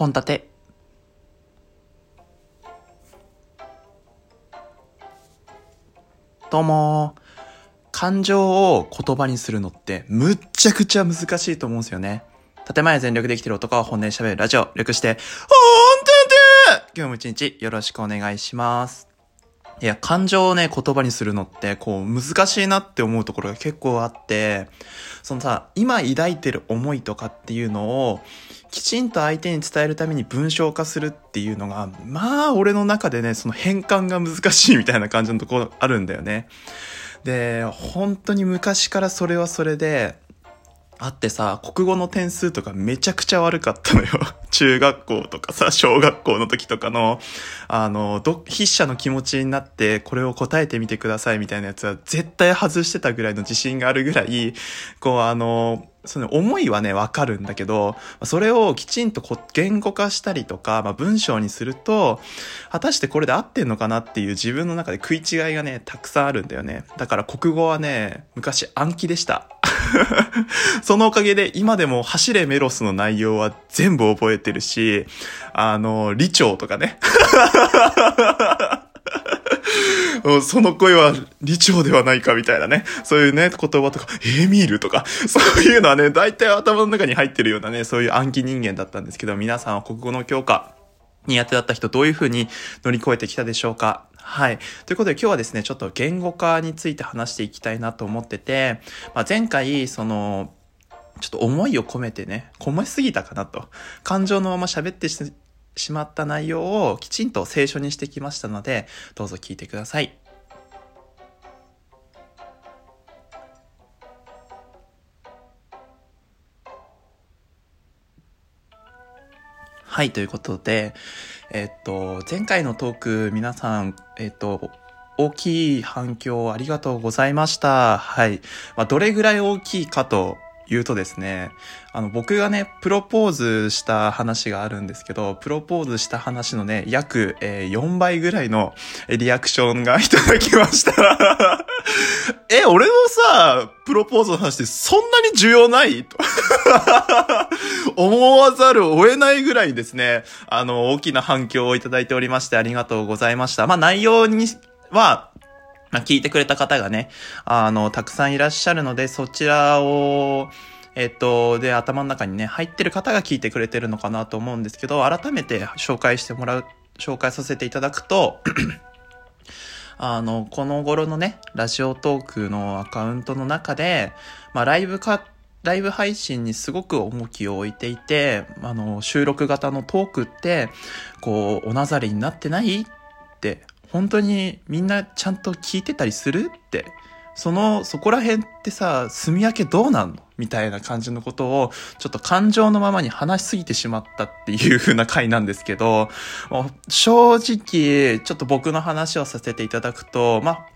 本立て。どうも感情を言葉にするのってむっちゃくちゃ難しいと思うんですよね。建前全力で生きてる男は本音で喋るラジオ、略して、ほんとで今日も一日よろしくお願いします。いや、感情をね、言葉にするのって、こう、難しいなって思うところが結構あって、そのさ、今抱いてる思いとかっていうのを、きちんと相手に伝えるために文章化するっていうのが、まあ、俺の中でね、その変換が難しいみたいな感じのところあるんだよね。で、本当に昔からそれはそれで、あってさ、国語の点数とかめちゃくちゃ悪かったのよ。中学校とかさ、小学校の時とかの、あの、ど、筆者の気持ちになってこれを答えてみてくださいみたいなやつは絶対外してたぐらいの自信があるぐらい、こうあの、その思いはね、わかるんだけど、それをきちんと言語化したりとか、まあ、文章にすると、果たしてこれで合ってんのかなっていう自分の中で食い違いがね、たくさんあるんだよね。だから国語はね、昔暗記でした。そのおかげで今でも走れメロスの内容は全部覚えてるし、あの、理長とかね。その声は理長ではないかみたいなね。そういうね、言葉とか、エミールとか、そういうのはね、大体頭の中に入ってるようなね、そういう暗記人間だったんですけど、皆さんは国語の教科、苦手だった人どういう風に乗り越えてきたでしょうか？はい。ということで今日はですね、ちょっと言語化について話していきたいなと思ってて、まあ、前回、その、ちょっと思いを込めてね、込めすぎたかなと。感情のまま喋ってししまった内容をきちんと聖書にしてきましたので、どうぞ聞いてください。はい、ということで、えっと、前回のトーク、皆さん、えっと、大きい反響ありがとうございました。はい。まあ、どれぐらい大きいかと言うとですね、あの、僕がね、プロポーズした話があるんですけど、プロポーズした話のね、約、えー4倍ぐらいのリアクションがいただきました。え、俺のさ、プロポーズの話ってそんなに重要ない？と 思わざるを得ないぐらいですね、あの、大きな反響をいただいておりましてありがとうございました。まあ、内容には、聞いてくれた方がね、あの、たくさんいらっしゃるので、そちらを、えっと、で、頭の中にね、入ってる方が聞いてくれてるのかなと思うんですけど、改めて紹介してもらう、紹介させていただくと、あの、この頃のね、ラジオトークのアカウントの中で、まあ、ライブか、ライブ配信にすごく重きを置いていて、あの、収録型のトークって、こう、おなざりになってないって、本当にみんなちゃんと聞いてたりするって、その、そこら辺ってさ、住み分けどうなんの？みたいな感じのことを、ちょっと感情のままに話しすぎてしまったっていう風な回なんですけど、正直、ちょっと僕の話をさせていただくと、まあ、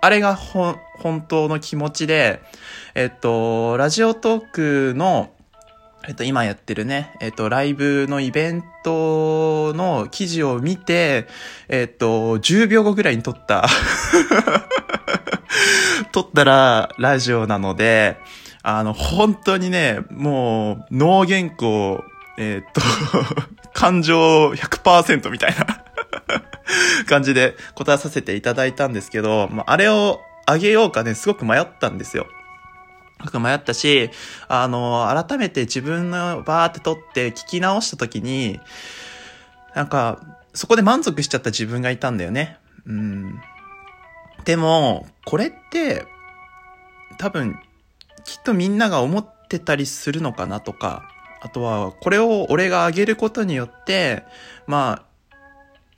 あれがほ本当の気持ちで、えっと、ラジオトークの、えっと、今やってるね、えっと、ライブのイベントの記事を見て、えっと、10秒後ぐらいに撮った、撮ったら、ラジオなので、あの、本当にね、もう、脳原稿、えっと、感情100%みたいな 感じで答えさせていただいたんですけど、まあ、あれをあげようかね、すごく迷ったんですよ。すごく迷ったし、あの、改めて自分のバーって撮って聞き直した時に、なんか、そこで満足しちゃった自分がいたんだよね。うん。でも、これって、多分、きっとみんなが思ってたりするのかなとか、あとは、これを俺が上げることによって、まあ、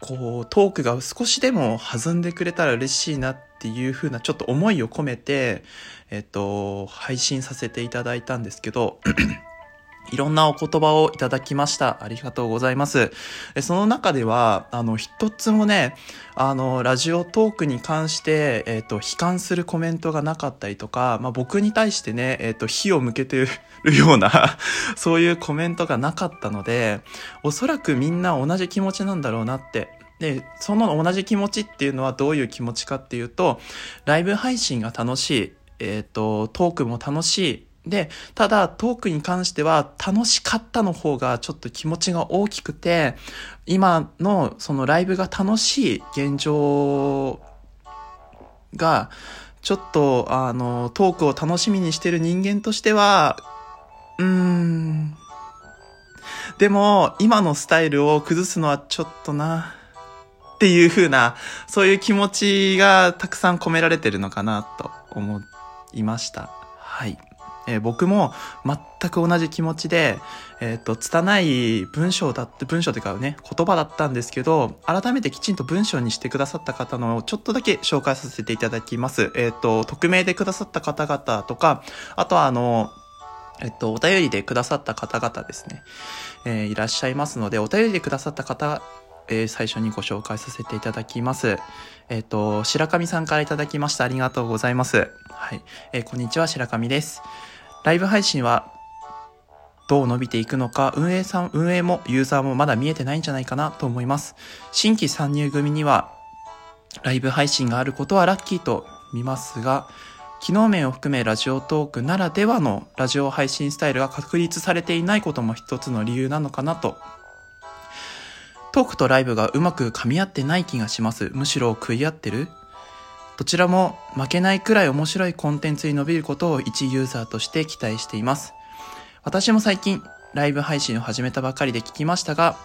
こう、トークが少しでも弾んでくれたら嬉しいなっっていう風なちょっと思いを込めて、えっと、配信させていただいたんですけど、いろんなお言葉をいただきました。ありがとうございます。その中では、あの、一つもね、あの、ラジオトークに関して、えっ、と、悲観するコメントがなかったりとか、まあ、僕に対してね、えっ、と、火を向けてるような、そういうコメントがなかったので、おそらくみんな同じ気持ちなんだろうなって。で、その同じ気持ちっていうのはどういう気持ちかっていうと、ライブ配信が楽しい、えっ、と、トークも楽しい。で、ただトークに関しては楽しかったの方がちょっと気持ちが大きくて、今のそのライブが楽しい現状が、ちょっとあの、トークを楽しみにしてる人間としては、うーん、でも今のスタイルを崩すのはちょっとな、っていう風な、そういう気持ちがたくさん込められてるのかなと思いました。はい。えー、僕も全く同じ気持ちで、えっ、ー、と、拙い文章だって、文章というかね、言葉だったんですけど、改めてきちんと文章にしてくださった方のちょっとだけ紹介させていただきます。えっ、と、匿名でくださった方々とか、あとはあの、えっと、お便りでくださった方々ですね、えー、いらっしゃいますので、お便りでくださった方、えー、最初にご紹介させていただきます。えっ、と、白神さんからいただきました。ありがとうございます。はい。えー、こんにちは、白神です。ライブ配信はどう伸びていくのか、運営さん、運営もユーザーもまだ見えてないんじゃないかなと思います。新規参入組には、ライブ配信があることはラッキーと見ますが、機能面を含めラジオトークならではのラジオ配信スタイルが確立されていないことも一つの理由なのかなと。トークとライブがうまく噛み合ってない気がします。むしろ食い合ってる？どちらも負けないくらい面白いコンテンツに伸びることを一ユーザーとして期待しています。私も最近ライブ配信を始めたばかりで聞きましたが、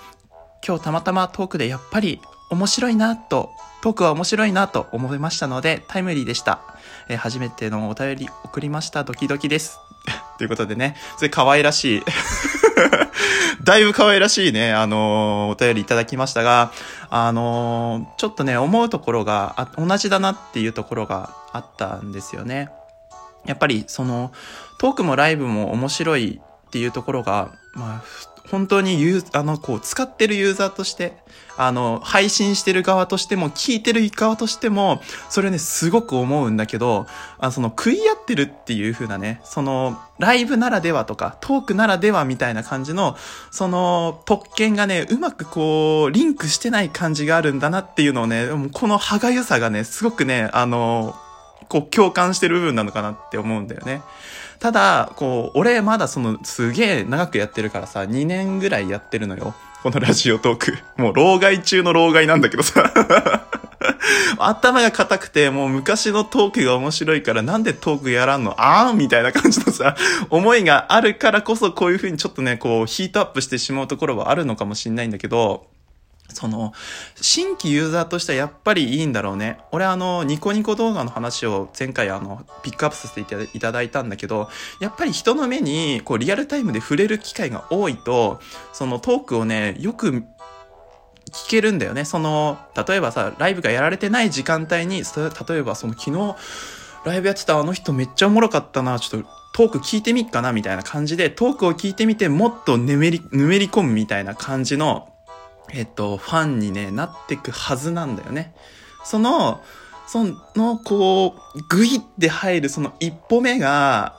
今日たまたまトークでやっぱり面白いなと、トークは面白いなと思いましたのでタイムリーでした。えー、初めてのお便り送りました。ドキドキです。ということでね、それ可愛らしい だいぶ可愛らしいね、あの、お便りいただきましたが、あの、ちょっとね、思うところが同じだなっていうところがあったんですよね。やっぱり、その、トークもライブも面白いっていうところが、まあ、本当にユー、あの、こう、使ってるユーザーとして、あの、配信してる側としても、聞いてる側としても、それね、すごく思うんだけど、あその、食い合ってるっていう風なね、その、ライブならではとか、トークならではみたいな感じの、その、特権がね、うまくこう、リンクしてない感じがあるんだなっていうのをね、この歯がゆさがね、すごくね、あの、こう、共感してる部分なのかなって思うんだよね。ただ、こう、俺まだその、すげえ長くやってるからさ、2年ぐらいやってるのよ。このラジオトーク。もう、老害中の老害なんだけどさ。頭が硬くて、もう昔のトークが面白いから、なんでトークやらんの？あーみたいな感じのさ、思いがあるからこそ、こういう風にちょっとね、こう、ヒートアップしてしまうところはあるのかもしんないんだけど、その、新規ユーザーとしてはやっぱりいいんだろうね。俺あの、ニコニコ動画の話を前回あの、ピックアップさせていただいたんだけど、やっぱり人の目に、こう、リアルタイムで触れる機会が多いと、そのトークをね、よく聞けるんだよね。その、例えばさ、ライブがやられてない時間帯に、例えばその昨日、ライブやってたあの人めっちゃおもろかったな、ちょっとトーク聞いてみっかなみたいな感じで、トークを聞いてみてもっとぬめり、ぬめり込むみたいな感じの、えっと、ファンにね、なってくはずなんだよね。その、その、こう、グイって入るその一歩目が、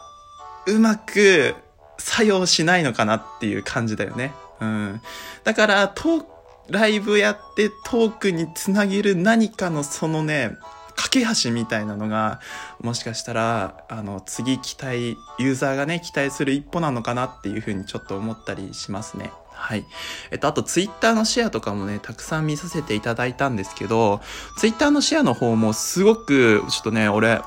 うまく作用しないのかなっていう感じだよね。うん。だから、トークライブやってトークにつなげる何かのそのね、架け橋みたいなのが、もしかしたら、あの、次期待、ユーザーがね、期待する一歩なのかなっていうふうにちょっと思ったりしますね。はい。えっと、あとツイッターのシェアとかもね、たくさん見させていただいたんですけど、ツイッターのシェアの方もすごく、ちょっとね、俺、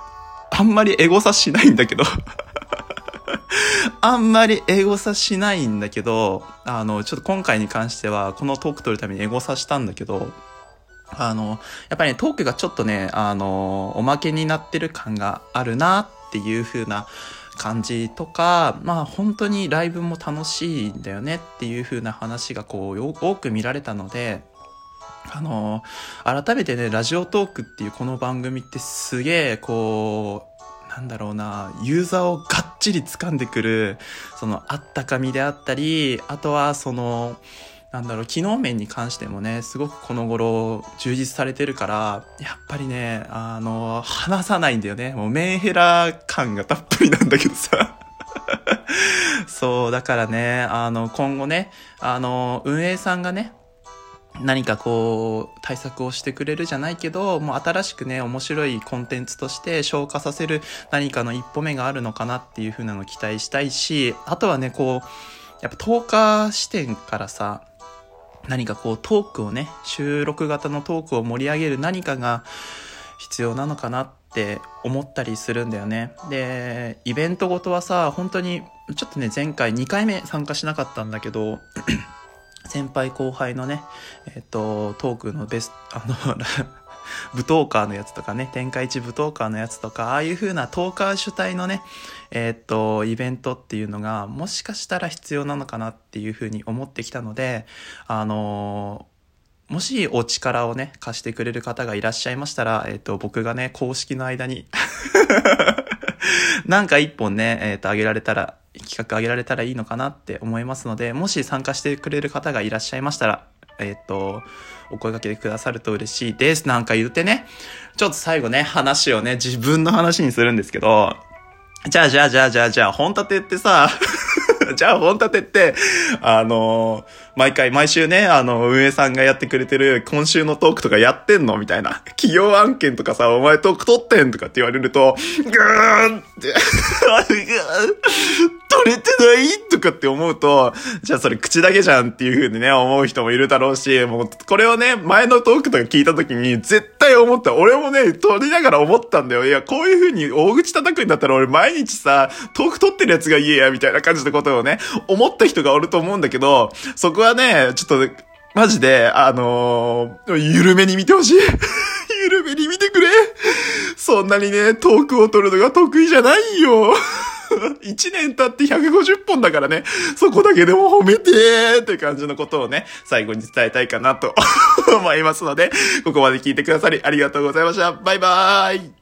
あんまりエゴサしないんだけど あんまりエゴサしないんだけど、あの、ちょっと今回に関しては、このトーク撮るためにエゴサしたんだけど、あの、やっぱりね、トークがちょっとね、あの、おまけになってる感があるなっていう風な感じとか、まあ本当にライブも楽しいんだよねっていう風な話がこう多く見られたので、あの改めてね、ラジオトークっていうこの番組ってすげえこう、なんだろうな、ユーザーをがっちり掴んでくる、そのあったかみであったり、あとはその、なんだろう、機能面に関してもね、すごくこの頃充実されてるから、やっぱりね、あの、話さないんだよね。もうメンヘラ感がたっぷりなんだけどさ。そう、だからね、あの、今後ね、あの、運営さんがね、何かこう、対策をしてくれるじゃないけど、もう新しくね、面白いコンテンツとして消化させる何かの一歩目があるのかなっていう風なのを期待したいし、あとはね、こう、やっぱ10日視点からさ、何かこうトークをね、収録型のトークを盛り上げる何かが必要なのかなって思ったりするんだよね。で、イベントごとはさ、本当に、ちょっとね、前回2回目参加しなかったんだけど、先輩後輩のね、えっ、と、トークのベスト、あの、舞踏家のやつとかね、天下一舞踏家のやつとか、ああいう風なトーカー主体のね、えー、っと、イベントっていうのが、もしかしたら必要なのかなっていう風に思ってきたので、あのー、もしお力をね、貸してくれる方がいらっしゃいましたら、えっ、と、僕がね、公式の間に なんか一本ね、えっ、と、あげられたら、企画あげられたらいいのかなって思いますので、もし参加してくれる方がいらっしゃいましたら、えっ、と、お声掛けくださると嬉しいです。なんか言ってね、ちょっと最後ね、話をね、自分の話にするんですけど、じゃあじゃあじゃあじゃあじゃあ、本立てってさ、じゃあ本立てって、あのー毎回、毎週ね、あの、運営さんがやってくれてる今週のトークとかやってんの？みたいな。企業案件とかさ、お前トーク取ってん？とかって言われると、ぐーんって、取れてない？とかって思うと、じゃあそれ口だけじゃんっていう風にね、思う人もいるだろうし、もう、これをね、前のトークとか聞いた時に、絶対思った。俺もね、取りながら思ったんだよ。いや、こういう風に大口叩くんだったら俺毎日さ、トーク取ってるやつが言えや、みたいな感じのことをね、思った人がおると思うんだけど、そこはね、ちょっと、マジで、あのー、緩めに見てほしい。緩めに見てくれ。そんなにね、トークを取るのが得意じゃないよ。1年経って150本だからね、そこだけでも褒めてーって感じのことをね、最後に伝えたいかなと思いますので、ここまで聞いてくださりありがとうございました。バイバーイ